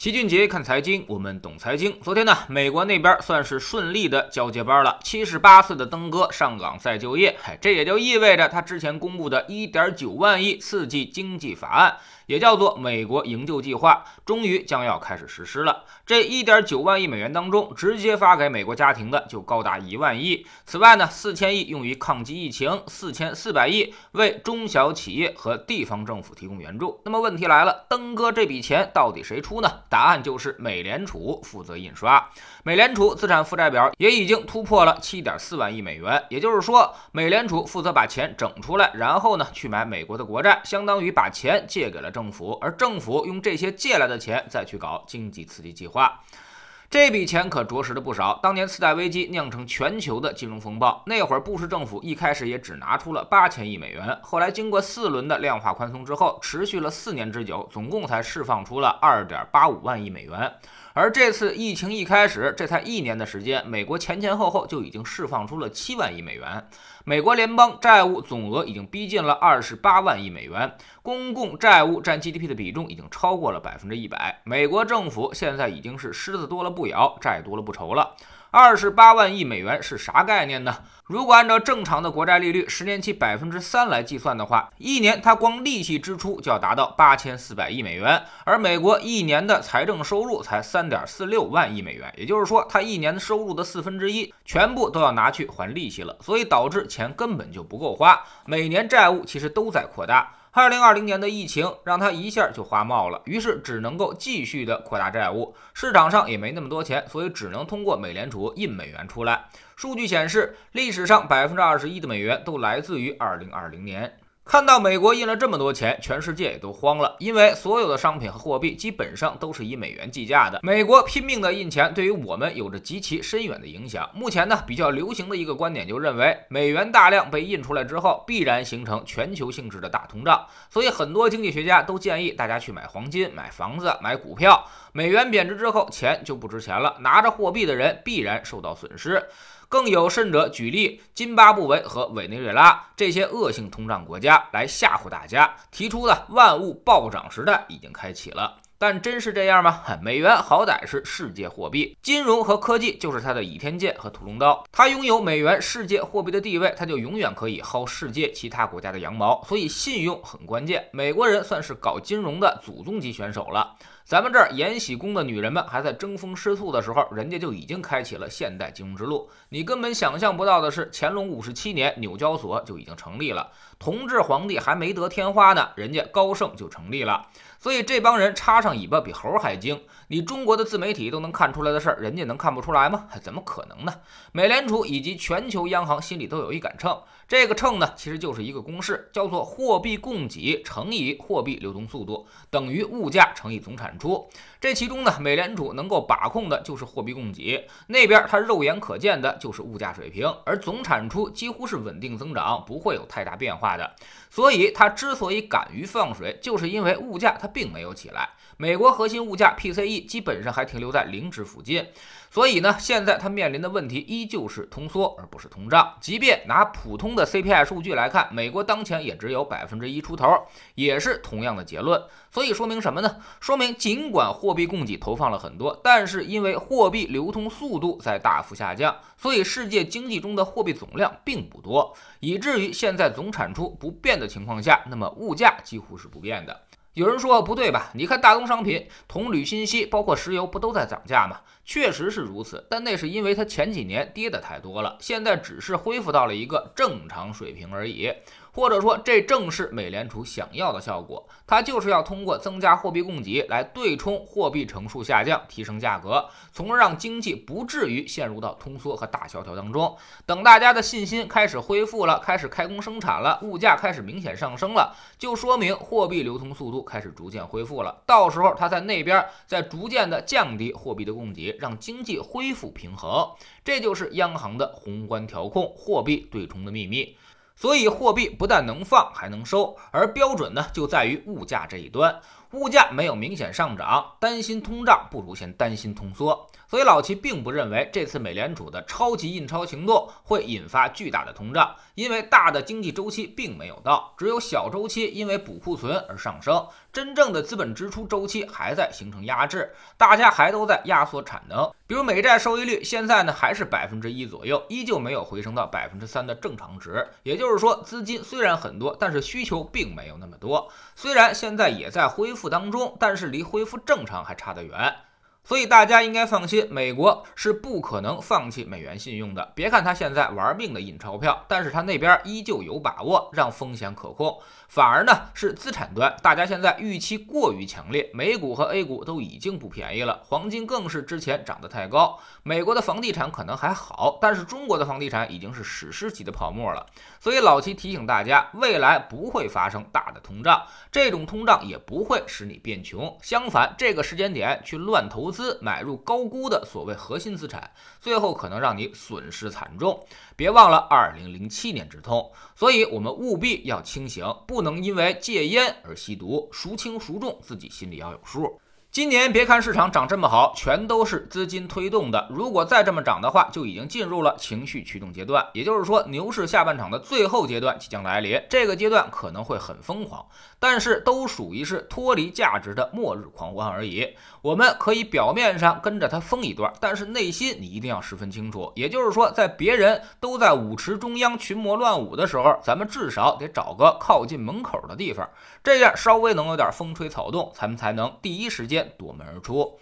齐俊杰看财经，我们懂财经。昨天呢，美国那边算是顺利的交接班了。七十八岁的登哥上岗再就业，嗨，这也就意味着他之前公布的一点九万亿刺激经济法案，也叫做美国营救计划，终于将要开始实施了。这一点九万亿美元当中，直接发给美国家庭的就高达一万亿。此外呢，四千亿用于抗击疫情，四千四百亿为中小企业和地方政府提供援助。那么问题来了，登哥这笔钱到底谁出呢？答案就是美联储负责印刷，美联储资产负债表也已经突破了七点四万亿美元，也就是说，美联储负责把钱整出来，然后呢去买美国的国债，相当于把钱借给了政政府，而政府用这些借来的钱再去搞经济刺激计划。这笔钱可着实的不少。当年次贷危机酿成全球的金融风暴，那会儿布什政府一开始也只拿出了八千亿美元，后来经过四轮的量化宽松之后，持续了四年之久，总共才释放出了二点八五万亿美元。而这次疫情一开始，这才一年的时间，美国前前后后就已经释放出了七万亿美元。美国联邦债务总额已经逼近了二十八万亿美元，公共债务占 GDP 的比重已经超过了百分之一百。美国政府现在已经是狮子多了不咬，债多了不愁了。二十八万亿美元是啥概念呢？如果按照正常的国债利率，十年期百分之三来计算的话，一年它光利息支出就要达到八千四百亿美元，而美国一年的财政收入才三点四六万亿美元，也就是说，它一年的收入的四分之一全部都要拿去还利息了，所以导致钱根本就不够花，每年债务其实都在扩大。二零二零年的疫情让他一下就花冒了，于是只能够继续的扩大债务，市场上也没那么多钱，所以只能通过美联储印美元出来。数据显示，历史上百分之二十一的美元都来自于二零二零年。看到美国印了这么多钱，全世界也都慌了，因为所有的商品和货币基本上都是以美元计价的。美国拼命的印钱，对于我们有着极其深远的影响。目前呢，比较流行的一个观点就认为，美元大量被印出来之后，必然形成全球性质的大通胀。所以很多经济学家都建议大家去买黄金、买房子、买股票。美元贬值之后，钱就不值钱了，拿着货币的人必然受到损失。更有甚者，举例津巴布韦和委内瑞拉这些恶性通胀国家来吓唬大家，提出的万物暴涨时代已经开启了。但真是这样吗？美元好歹是世界货币，金融和科技就是它的倚天剑和屠龙刀。它拥有美元世界货币的地位，它就永远可以薅世界其他国家的羊毛。所以信用很关键。美国人算是搞金融的祖宗级选手了。咱们这儿延禧宫的女人们还在争风吃醋的时候，人家就已经开启了现代金融之路。你根本想象不到的是，乾隆五十七年纽交所就已经成立了，同治皇帝还没得天花呢，人家高盛就成立了。所以这帮人插上尾巴比猴还精。你中国的自媒体都能看出来的事儿，人家能看不出来吗？怎么可能呢？美联储以及全球央行心里都有一杆秤，这个秤呢，其实就是一个公式，叫做货币供给乘以货币流动速度等于物价乘以总产出。这其中呢，美联储能够把控的就是货币供给，那边它肉眼可见的就是物价水平，而总产出几乎是稳定增长，不会有太大变化的。所以它之所以敢于放水，就是因为物价它并没有起来。美国核心物价 PCE 基本上还停留在零值附近，所以呢，现在它面临的问题依旧是通缩，而不是通胀。即便拿普通的 CPI 数据来看，美国当前也只有百分之一出头，也是同样的结论。所以说明什么呢？说明尽管货币供给投放了很多，但是因为货币流通速度在大幅下降，所以世界经济中的货币总量并不多，以至于现在总产出不变的情况下，那么物价几乎是不变的。有人说不对吧？你看大宗商品，铜、铝、锌、锡，包括石油，不都在涨价吗？确实是如此，但那是因为它前几年跌的太多了，现在只是恢复到了一个正常水平而已。或者说，这正是美联储想要的效果，它就是要通过增加货币供给来对冲货币乘数下降，提升价格，从而让经济不至于陷入到通缩和大萧条当中。等大家的信心开始恢复了，开始开工生产了，物价开始明显上升了，就说明货币流通速度开始逐渐恢复了。到时候，它在那边在逐渐的降低货币的供给，让经济恢复平衡。这就是央行的宏观调控货币对冲的秘密。所以，货币不但能放，还能收，而标准呢，就在于物价这一端。物价没有明显上涨，担心通胀不如先担心通缩。所以老齐并不认为这次美联储的超级印钞行动会引发巨大的通胀，因为大的经济周期并没有到，只有小周期因为补库存而上升，真正的资本支出周期还在形成压制，大家还都在压缩产能。比如美债收益率现在呢还是百分之一左右，依旧没有回升到百分之三的正常值。也就是说，资金虽然很多，但是需求并没有那么多。虽然现在也在恢复当中，但是离恢复正常还差得远。所以大家应该放心，美国是不可能放弃美元信用的。别看他现在玩命的印钞票，但是他那边依旧有把握让风险可控。反而呢是资产端，大家现在预期过于强烈，美股和 A 股都已经不便宜了，黄金更是之前涨得太高。美国的房地产可能还好，但是中国的房地产已经是史诗级的泡沫了。所以老齐提醒大家，未来不会发生大的通胀，这种通胀也不会使你变穷。相反，这个时间点去乱投资，买入高估的所谓核心资产，最后可能让你损失惨重。别忘了二零零七年之痛，所以我们务必要清醒，不能因为戒烟而吸毒，孰轻孰重，自己心里要有数。今年别看市场涨这么好，全都是资金推动的。如果再这么涨的话，就已经进入了情绪驱动阶段。也就是说，牛市下半场的最后阶段即将来临。这个阶段可能会很疯狂，但是都属于是脱离价值的末日狂欢而已。我们可以表面上跟着他疯一段，但是内心你一定要十分清楚。也就是说，在别人都在舞池中央群魔乱舞的时候，咱们至少得找个靠近门口的地方，这样稍微能有点风吹草动，咱们才能第一时间。夺门而出，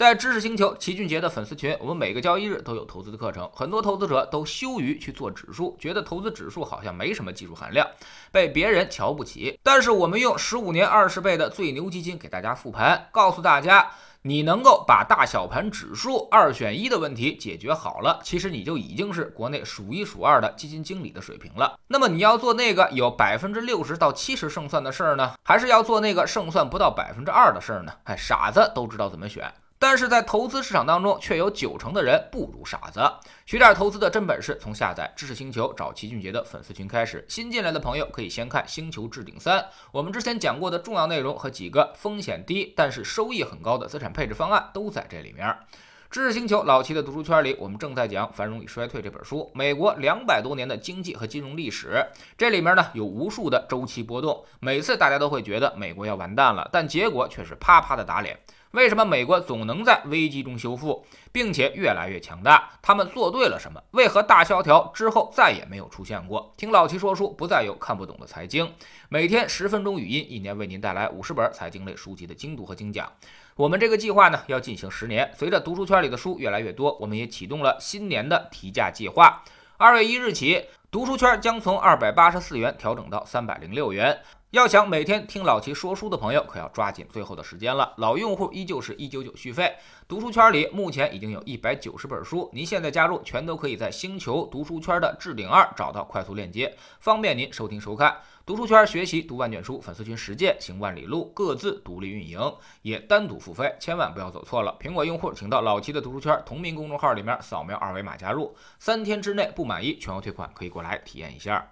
在知识星球齐俊杰的粉丝群，我们每个交易日都有投资的课程。很多投资者都羞于去做指数，觉得投资指数好像没什么技术含量，被别人瞧不起。但是我们用十五年二十倍的最牛基金给大家复盘，告诉大家，你能够把大小盘指数二选一的问题解决好了，其实你就已经是国内数一数二的基金经理的水平了。那么你要做那个有百分之六十到七十胜算的事儿呢，还是要做那个胜算不到百分之二的事儿呢？哎，傻子都知道怎么选。但是在投资市场当中，却有九成的人不如傻子。学点投资的真本事，从下载知识星球找齐俊杰的粉丝群开始。新进来的朋友可以先看《星球置顶三》，我们之前讲过的重要内容和几个风险低但是收益很高的资产配置方案都在这里面。知识星球老齐的读书圈里，我们正在讲《繁荣与衰退》这本书，美国两百多年的经济和金融历史。这里面呢有无数的周期波动，每次大家都会觉得美国要完蛋了，但结果却是啪啪的打脸。为什么美国总能在危机中修复，并且越来越强大？他们做对了什么？为何大萧条之后再也没有出现过？听老齐说书，不再有看不懂的财经。每天十分钟语音，一年为您带来五十本财经类书籍的精读和精讲。我们这个计划呢要进行十年，随着读书圈里的书越来越多，我们也启动了新年的提价计划。二月一日起，读书圈将从二百八十四元调整到三百零六元。要想每天听老齐说书的朋友，可要抓紧最后的时间了。老用户依旧是一九九续费。读书圈里目前已经有一百九十本书，您现在加入，全都可以在星球读书圈的置顶二找到快速链接，方便您收听收看。读书圈学习读万卷书，粉丝群实践行万里路，各自独立运营，也单独付费，千万不要走错了。苹果用户请到老齐的读书圈同名公众号里面扫描二维码加入，三天之内不满意全额退款，可以过来体验一下。